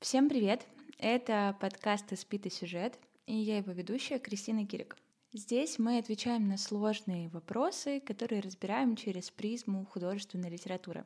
Всем привет! Это подкаст «Испит и сюжет», и я его ведущая Кристина Кирик. Здесь мы отвечаем на сложные вопросы, которые разбираем через призму художественной литературы.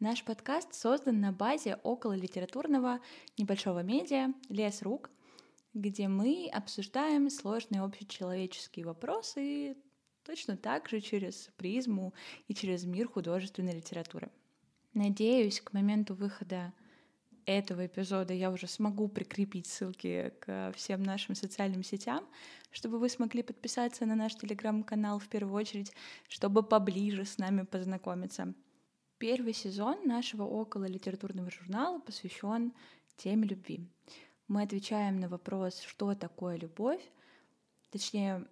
Наш подкаст создан на базе около литературного небольшого медиа «Лес рук», где мы обсуждаем сложные общечеловеческие вопросы точно так же через призму и через мир художественной литературы. Надеюсь, к моменту выхода этого эпизода я уже смогу прикрепить ссылки к всем нашим социальным сетям, чтобы вы смогли подписаться на наш телеграм-канал в первую очередь, чтобы поближе с нами познакомиться. Первый сезон нашего около литературного журнала посвящен теме любви. Мы отвечаем на вопрос, что такое любовь, точнее,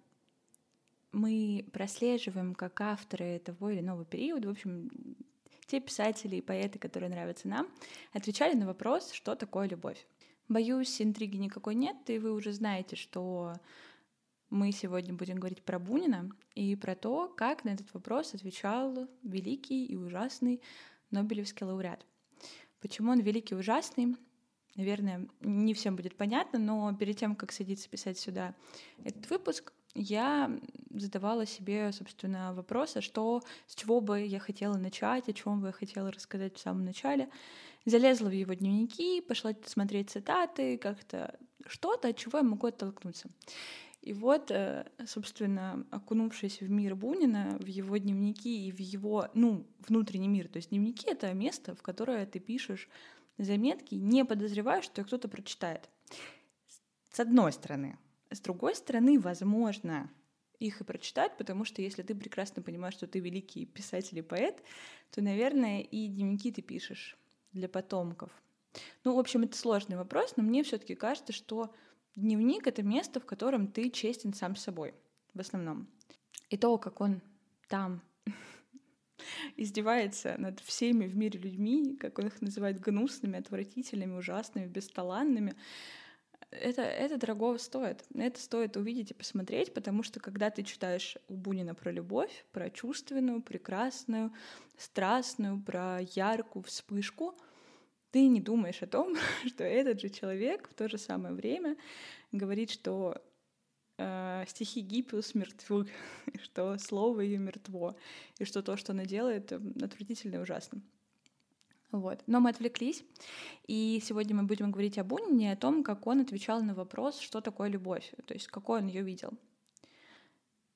мы прослеживаем как авторы того или иного периода, в общем, те писатели и поэты, которые нравятся нам, отвечали на вопрос, что такое любовь. Боюсь, интриги никакой нет, и вы уже знаете, что мы сегодня будем говорить про Бунина и про то, как на этот вопрос отвечал великий и ужасный Нобелевский лауреат. Почему он великий и ужасный? Наверное, не всем будет понятно, но перед тем, как садиться писать сюда этот выпуск, я задавала себе, собственно, вопрос, а что, с чего бы я хотела начать, о чем бы я хотела рассказать в самом начале. Залезла в его дневники, пошла смотреть цитаты, как-то что-то, от чего я могу оттолкнуться. И вот, э, собственно, окунувшись в мир Бунина, в его дневники и в его, ну, внутренний мир. То есть дневники — это место, в которое ты пишешь заметки, не подозревая, что кто-то прочитает. С одной стороны. С другой стороны, возможно, их и прочитать, потому что если ты прекрасно понимаешь, что ты великий писатель и поэт, то, наверное, и дневники ты пишешь для потомков. Ну, в общем, это сложный вопрос, но мне все-таки кажется, что дневник — это место, в котором ты честен сам с собой в основном. И то, как он там издевается над всеми в мире людьми, как он их называет гнусными, отвратительными, ужасными, бесталанными, это, это дорого стоит. Это стоит увидеть и посмотреть, потому что когда ты читаешь у Бунина про любовь, про чувственную, прекрасную, страстную, про яркую вспышку, ты не думаешь о том, что этот же человек в то же самое время говорит, что э, стихи Гиппиус мертвы, что слово ее мертво, и что то, что она делает, отвратительно и ужасно. Вот. Но мы отвлеклись, и сегодня мы будем говорить о Бунине, о том, как он отвечал на вопрос, что такое любовь, то есть какой он ее видел.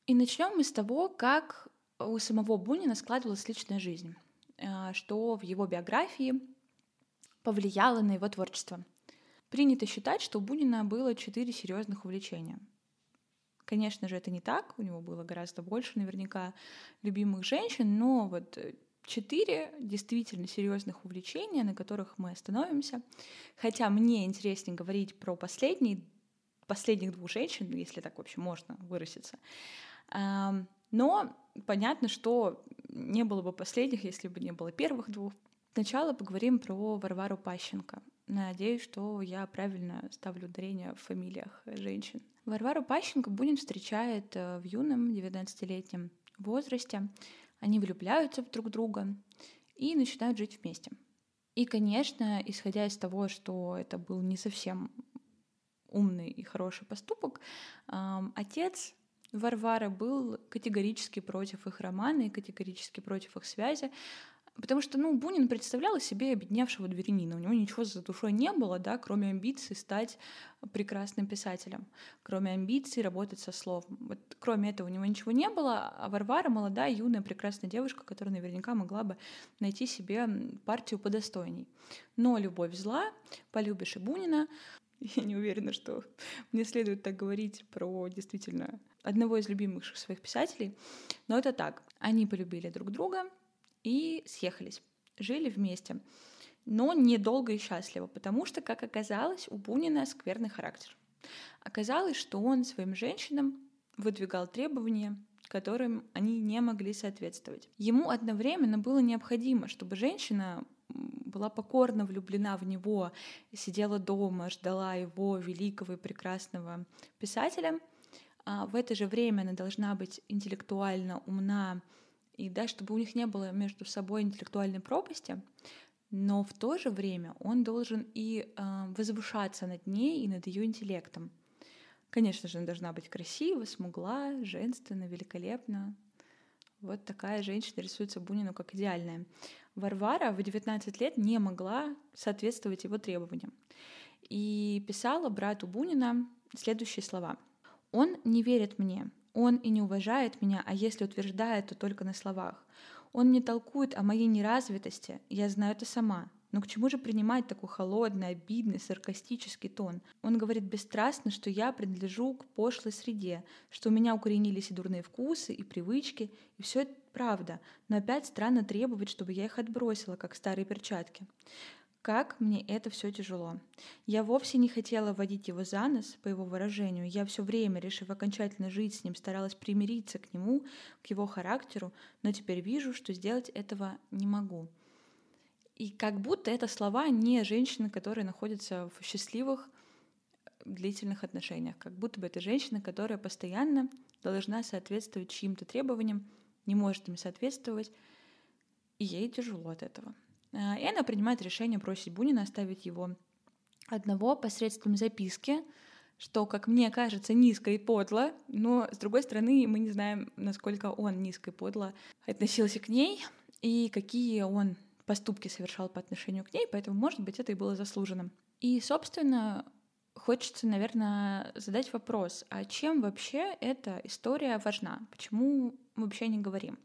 И начнем мы с того, как у самого Бунина складывалась личная жизнь, э, что в его биографии повлияло на его творчество. Принято считать, что у Бунина было четыре серьезных увлечения. Конечно же, это не так, у него было гораздо больше наверняка любимых женщин, но вот четыре действительно серьезных увлечения, на которых мы остановимся. Хотя мне интереснее говорить про последний, последних двух женщин, если так вообще можно выразиться. Но понятно, что не было бы последних, если бы не было первых двух. Сначала поговорим про Варвару Пащенко. Надеюсь, что я правильно ставлю ударение в фамилиях женщин. Варвару Пащенко Бунин встречает э, в юном 19-летнем возрасте. Они влюбляются в друг друга и начинают жить вместе. И, конечно, исходя из того, что это был не совсем умный и хороший поступок, отец Варвары был категорически против их романа и категорически против их связи. Потому что, ну, Бунин представлял себе обедневшего дворянина. У него ничего за душой не было, да, кроме амбиций стать прекрасным писателем, кроме амбиций работать со словом. Вот кроме этого у него ничего не было, а Варвара молодая, юная, прекрасная девушка, которая наверняка могла бы найти себе партию подостойней. Но любовь зла, полюбишь и Бунина. Я не уверена, что мне следует так говорить про действительно одного из любимых своих писателей, но это так. Они полюбили друг друга, и съехались, жили вместе. Но недолго и счастливо, потому что, как оказалось, у Бунина скверный характер. Оказалось, что он своим женщинам выдвигал требования, которым они не могли соответствовать. Ему одновременно было необходимо, чтобы женщина была покорно влюблена в него, сидела дома, ждала его великого и прекрасного писателя. А в это же время она должна быть интеллектуально умна, и да, чтобы у них не было между собой интеллектуальной пропасти, но в то же время он должен и э, возвышаться над ней и над ее интеллектом. Конечно же, она должна быть красива, смугла, женственна, великолепна. Вот такая женщина рисуется Бунину как идеальная. Варвара в 19 лет не могла соответствовать его требованиям. И писала брату Бунина следующие слова. «Он не верит мне, он и не уважает меня, а если утверждает, то только на словах. Он не толкует о моей неразвитости, я знаю это сама. Но к чему же принимать такой холодный, обидный, саркастический тон? Он говорит бесстрастно, что я принадлежу к пошлой среде, что у меня укоренились и дурные вкусы, и привычки, и все это правда, но опять странно требовать, чтобы я их отбросила, как старые перчатки. Как мне это все тяжело. Я вовсе не хотела водить его за нос, по его выражению. Я все время, решив окончательно жить с ним, старалась примириться к нему, к его характеру, но теперь вижу, что сделать этого не могу. И как будто это слова не женщины, которые находятся в счастливых длительных отношениях. Как будто бы это женщина, которая постоянно должна соответствовать чьим-то требованиям, не может им соответствовать, и ей тяжело от этого. А, и она принимает решение бросить Бунина, оставить его одного посредством записки, что, как мне кажется, низко и подло, но, с другой стороны, мы не знаем, насколько он низко и подло относился к ней и какие он поступки совершал по отношению к ней, поэтому, может быть, это и было заслуженным. И, собственно, хочется, наверное, задать вопрос, а чем вообще эта история важна? Почему мы вообще не говорим?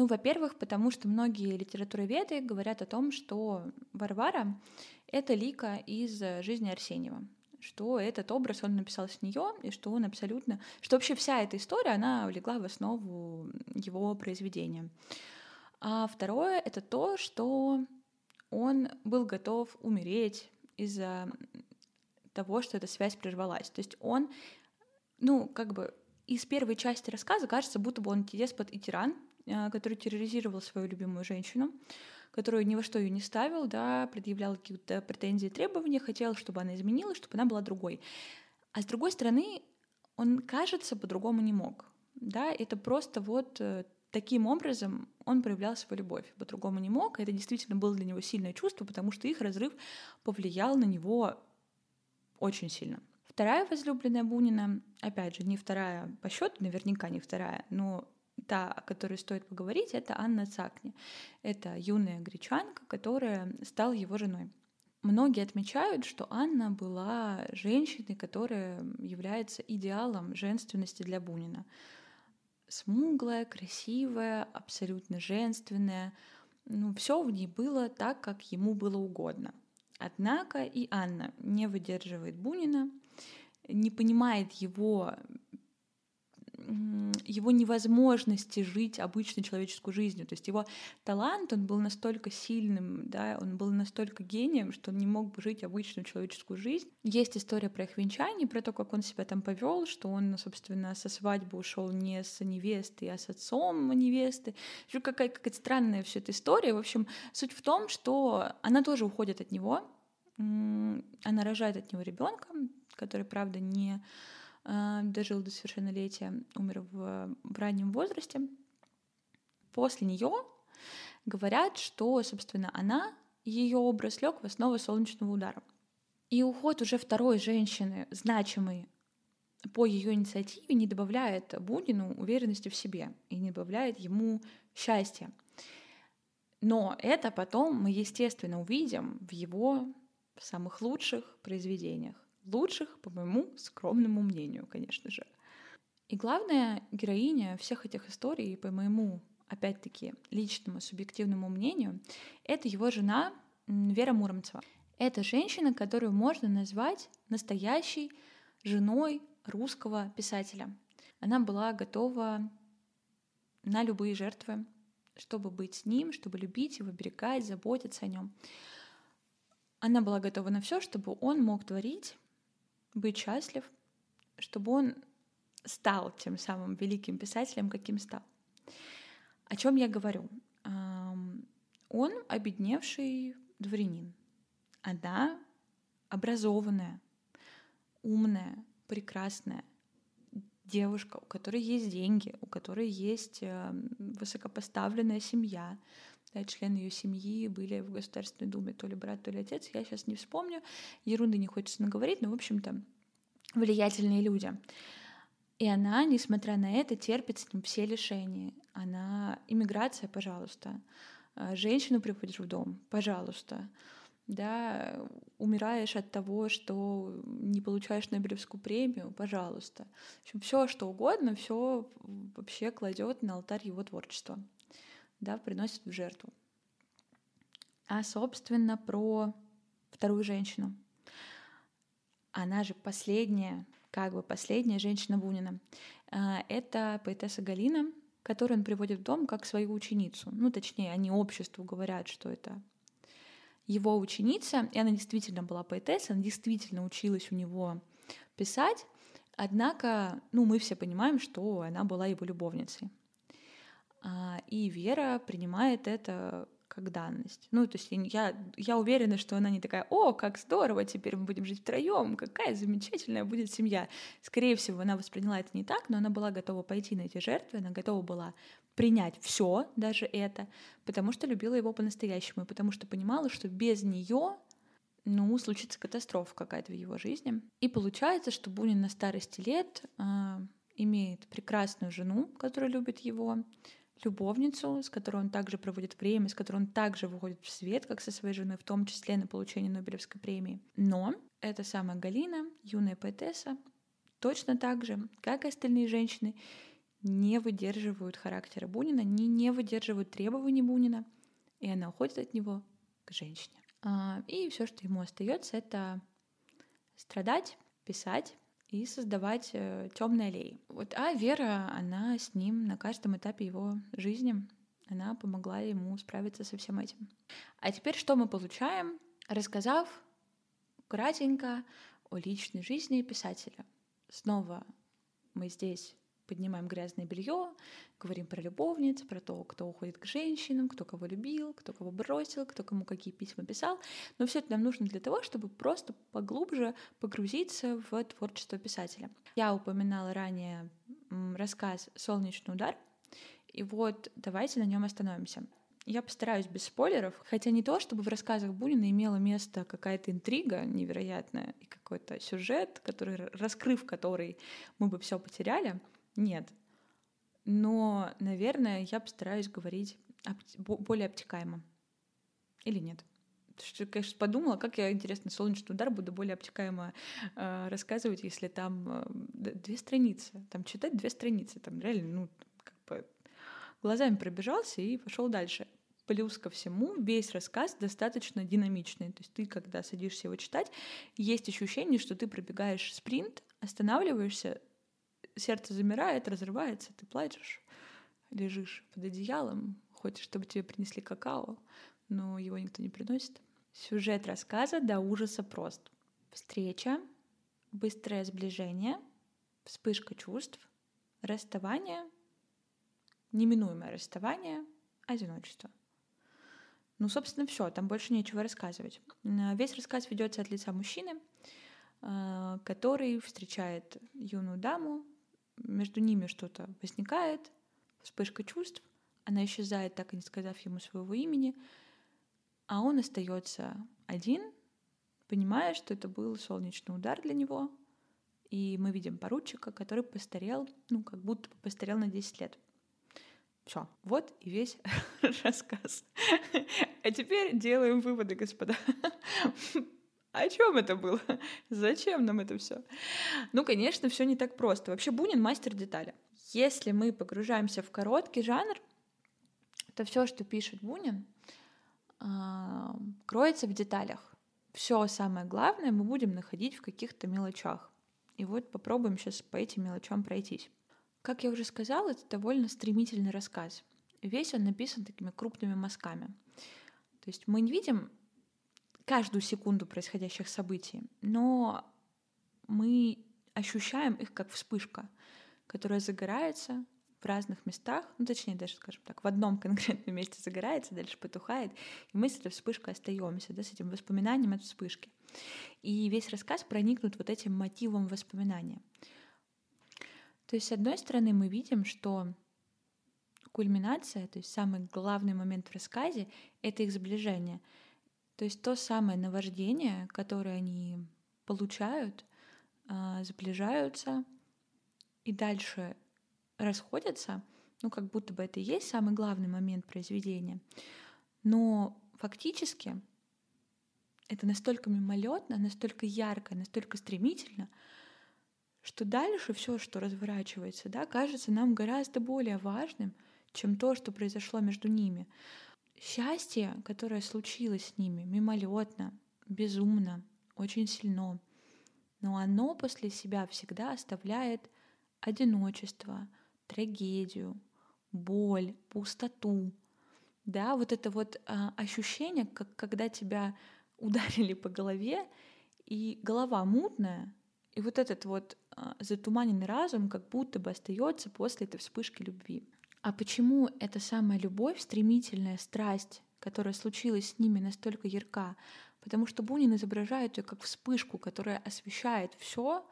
Ну, во-первых, потому что многие литературоведы говорят о том, что Варвара — это лика из жизни Арсеньева что этот образ он написал с нее, и что он абсолютно... Что вообще вся эта история, она легла в основу его произведения. А второе — это то, что он был готов умереть из-за того, что эта связь прервалась. То есть он, ну, как бы из первой части рассказа кажется, будто бы он деспот и тиран, который терроризировал свою любимую женщину, которую ни во что ее не ставил, да, предъявлял какие-то претензии требования, хотел, чтобы она изменилась, чтобы она была другой. А с другой стороны, он, кажется, по-другому не мог. Да, это просто вот э, таким образом он проявлял свою любовь. По-другому не мог. Это действительно было для него сильное чувство, потому что их разрыв повлиял на него очень сильно. Вторая возлюбленная Бунина, опять же, не вторая по счету, наверняка не вторая, но та, о которой стоит поговорить, это Анна Цакни. Это юная гречанка, которая стала его женой. Многие отмечают, что Анна была женщиной, которая является идеалом женственности для Бунина. Смуглая, красивая, абсолютно женственная. Ну, все в ней было так, как ему было угодно. Однако и Анна не выдерживает Бунина, не понимает его его невозможности жить обычной человеческую жизнью. То есть его талант, он был настолько сильным, да, он был настолько гением, что он не мог бы жить обычную человеческую жизнь. Есть история про их венчание, про то, как он себя там повел, что он, собственно, со свадьбы ушел не с невестой, а с отцом невесты. Какая- какая-то странная все эта история. В общем, суть в том, что она тоже уходит от него, она рожает от него ребенка, который, правда, не дожил до совершеннолетия, умер в, в раннем возрасте. После нее говорят, что, собственно, она, ее образ лег в основу солнечного удара. И уход уже второй женщины, значимой по ее инициативе, не добавляет Бунину уверенности в себе и не добавляет ему счастья. Но это потом мы, естественно, увидим в его самых лучших произведениях лучших, по моему скромному мнению, конечно же. И главная героиня всех этих историй, по моему, опять-таки, личному, субъективному мнению, это его жена Вера Муромцева. Это женщина, которую можно назвать настоящей женой русского писателя. Она была готова на любые жертвы, чтобы быть с ним, чтобы любить его, берегать, заботиться о нем. Она была готова на все, чтобы он мог творить быть счастлив, чтобы он стал тем самым великим писателем, каким стал. О чем я говорю? Он обедневший дворянин. Она образованная, умная, прекрасная девушка, у которой есть деньги, у которой есть высокопоставленная семья, да, члены ее семьи были в Государственной Думе, то ли брат, то ли отец, я сейчас не вспомню, ерунды не хочется наговорить, но, в общем-то, влиятельные люди. И она, несмотря на это, терпит с ним все лишения. Она иммиграция, пожалуйста. А, женщину приводишь в дом, пожалуйста. Да, умираешь от того, что не получаешь Нобелевскую премию, пожалуйста. В общем, все, что угодно, все вообще кладет на алтарь его творчества да, приносит в жертву. А, собственно, про вторую женщину. Она же последняя, как бы последняя женщина Бунина. А, это поэтесса Галина, которую он приводит в дом как свою ученицу. Ну, точнее, они обществу говорят, что это его ученица, и она действительно была поэтесса, она действительно училась у него писать, однако, ну, мы все понимаем, что она была его любовницей. А, и Вера принимает это как данность. Ну, то есть я, я уверена, что она не такая, о, как здорово, теперь мы будем жить втроем, какая замечательная будет семья. Скорее всего, она восприняла это не так, но она была готова пойти на эти жертвы, она готова была принять все, даже это, потому что любила его по-настоящему, и потому что понимала, что без нее ну, случится катастрофа какая-то в его жизни. И получается, что Бунин на старости лет э, имеет прекрасную жену, которая любит его, любовницу, с которой он также проводит время, с которой он также выходит в свет, как со своей женой, в том числе на получение Нобелевской премии. Но эта самая Галина, юная поэтесса, точно так же, как и остальные женщины, не выдерживают характера Бунина, не, не выдерживают требований Бунина, и она уходит от него к женщине. А, и все, что ему остается, это страдать, писать, и создавать э, темные аллеи. Вот, а Вера, она с ним на каждом этапе его жизни, она помогла ему справиться со всем этим. А теперь что мы получаем, рассказав кратенько о личной жизни писателя? Снова мы здесь поднимаем грязное белье, говорим про любовниц, про то, кто уходит к женщинам, кто кого любил, кто кого бросил, кто кому какие письма писал. Но все это нам нужно для того, чтобы просто поглубже погрузиться в творчество писателя. Я упоминала ранее рассказ «Солнечный удар», и вот давайте на нем остановимся. Я постараюсь без спойлеров, хотя не то, чтобы в рассказах Бунина имела место какая-то интрига невероятная и какой-то сюжет, который, раскрыв который, мы бы все потеряли. Нет. Но, наверное, я постараюсь говорить более обтекаемо. Или нет? Что, конечно, подумала, как я, интересно, солнечный удар буду более обтекаемо э, рассказывать, если там э, две страницы. Там читать две страницы. Там реально, ну, как бы глазами пробежался и пошел дальше. Плюс ко всему, весь рассказ достаточно динамичный. То есть ты, когда садишься его читать, есть ощущение, что ты пробегаешь спринт, останавливаешься, сердце замирает, разрывается, ты плачешь, лежишь под одеялом, хочешь, чтобы тебе принесли какао, но его никто не приносит. Сюжет рассказа до ужаса прост. Встреча, быстрое сближение, вспышка чувств, расставание, неминуемое расставание, одиночество. Ну, собственно, все, там больше нечего рассказывать. Весь рассказ ведется от лица мужчины, э, который встречает юную даму, между ними что-то возникает, вспышка чувств, она исчезает, так и не сказав ему своего имени, а он остается один, понимая, что это был солнечный удар для него, и мы видим поручика, который постарел, ну, как будто постарел на 10 лет. Все, вот и весь рассказ. А теперь делаем выводы, господа. О чем это было? Зачем нам это все? Ну, конечно, все не так просто. Вообще Бунин мастер детали. Если мы погружаемся в короткий жанр, то все, что пишет Бунин, а, кроется в деталях. Все самое главное мы будем находить в каких-то мелочах. И вот попробуем сейчас по этим мелочам пройтись. Как я уже сказала, это довольно стремительный рассказ. Весь он написан такими крупными мазками. То есть мы не видим каждую секунду происходящих событий, но мы ощущаем их как вспышка, которая загорается в разных местах, ну точнее даже, скажем так, в одном конкретном месте загорается, дальше потухает, и мы с этой вспышкой остаемся, да, с этим воспоминанием от вспышки. И весь рассказ проникнут вот этим мотивом воспоминания. То есть, с одной стороны, мы видим, что кульминация, то есть самый главный момент в рассказе — это их сближение. То есть то самое наваждение, которое они получают, а, сближаются и дальше расходятся, ну как будто бы это и есть самый главный момент произведения. Но фактически это настолько мимолетно, настолько ярко, настолько стремительно, что дальше все, что разворачивается, да, кажется нам гораздо более важным, чем то, что произошло между ними. Счастье, которое случилось с ними, мимолетно, безумно, очень сильно, но оно после себя всегда оставляет одиночество, трагедию, боль, пустоту. Да, вот это вот а, ощущение, как когда тебя ударили по голове, и голова мутная, и вот этот вот а, затуманенный разум как будто бы остается после этой вспышки любви. А почему эта самая любовь, стремительная страсть, которая случилась с ними, настолько ярка? Потому что Бунин изображает ее как вспышку, которая освещает все,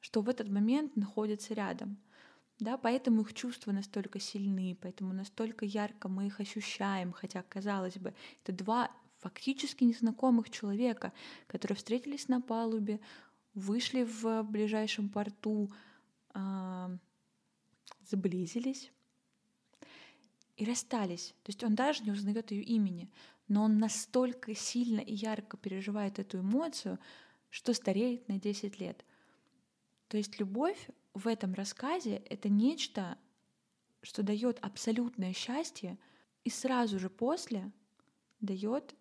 что в этот момент находится рядом. Да, поэтому их чувства настолько сильны, поэтому настолько ярко мы их ощущаем, хотя, казалось бы, это два фактически незнакомых человека, которые встретились на палубе, вышли в ближайшем порту, заблизились и расстались. То есть он даже не узнает ее имени, но он настолько сильно и ярко переживает эту эмоцию, что стареет на 10 лет. То есть любовь в этом рассказе — это нечто, что дает абсолютное счастье, и сразу же после дает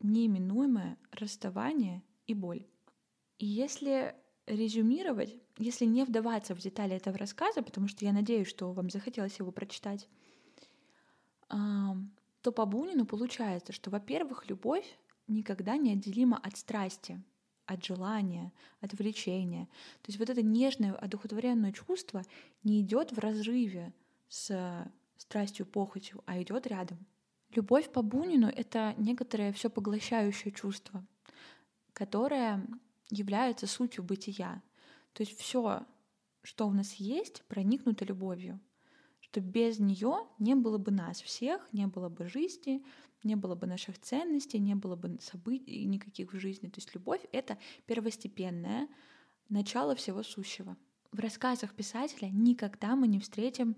неименуемое расставание и боль. И если резюмировать, если не вдаваться в детали этого рассказа, потому что я надеюсь, что вам захотелось его прочитать, то по Бунину получается, что, во-первых, любовь никогда не отделима от страсти, от желания, от влечения. То есть вот это нежное, одухотворенное чувство не идет в разрыве с страстью, похотью, а идет рядом. Любовь по Бунину — это некоторое все поглощающее чувство, которое является сутью бытия. То есть все, что у нас есть, проникнуто любовью что без нее не было бы нас всех, не было бы жизни, не было бы наших ценностей, не было бы событий никаких в жизни. То есть любовь — это первостепенное начало всего сущего. В рассказах писателя никогда мы не встретим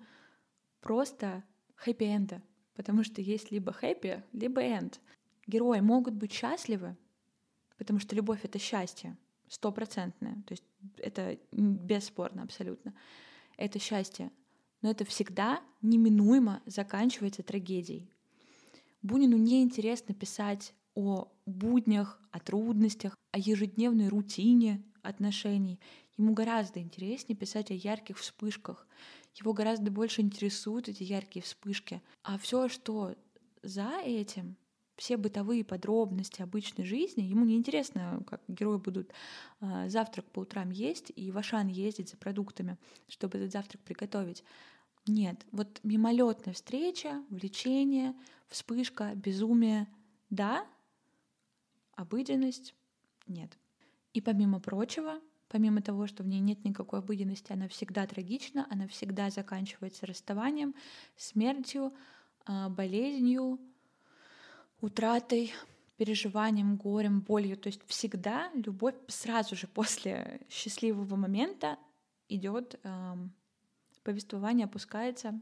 просто хэппи-энда, потому что есть либо хэппи, либо энд. Герои могут быть счастливы, потому что любовь — это счастье, стопроцентное, то есть это бесспорно абсолютно. Это счастье но это всегда неминуемо заканчивается трагедией. Бунину неинтересно писать о буднях, о трудностях, о ежедневной рутине отношений. Ему гораздо интереснее писать о ярких вспышках. Его гораздо больше интересуют эти яркие вспышки. А все, что за этим, все бытовые подробности обычной жизни, ему не интересно, как герои будут э, завтрак по утрам есть и в Ашан ездить за продуктами, чтобы этот завтрак приготовить. Нет, вот мимолетная встреча, влечение, вспышка, безумие, да, обыденность нет. И помимо прочего, помимо того, что в ней нет никакой обыденности, она всегда трагична, она всегда заканчивается расставанием, смертью, а, болезнью, утратой, переживанием, горем, болью. То есть всегда любовь сразу же после счастливого момента идет повествование опускается,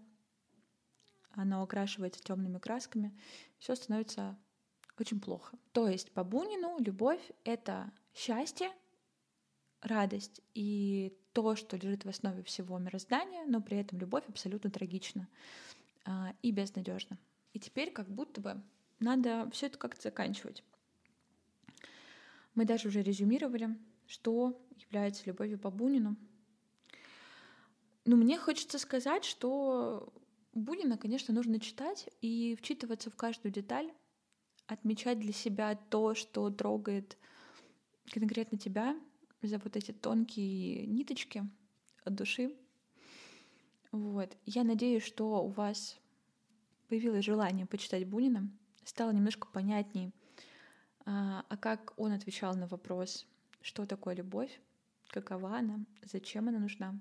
оно окрашивается темными красками, все становится очень плохо. То есть по Бунину любовь — это счастье, радость и то, что лежит в основе всего мироздания, но при этом любовь абсолютно трагична а, и безнадежна. И теперь как будто бы надо все это как-то заканчивать. Мы даже уже резюмировали, что является любовью по Бунину — ну, мне хочется сказать, что Бунина, конечно, нужно читать и вчитываться в каждую деталь, отмечать для себя то, что трогает конкретно тебя за вот эти тонкие ниточки от души. Вот. Я надеюсь, что у вас появилось желание почитать Бунина, стало немножко понятней, а, а как он отвечал на вопрос, что такое любовь, какова она, зачем она нужна.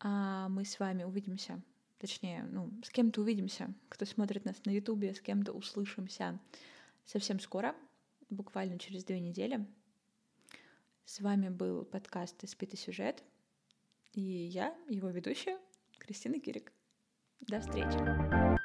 А мы с вами увидимся точнее, ну, с кем-то увидимся, кто смотрит нас на Ютубе, с кем-то услышимся совсем скоро, буквально через две недели. С вами был подкаст «Испитый сюжет», и я, его ведущая, Кристина Кирик. До встречи!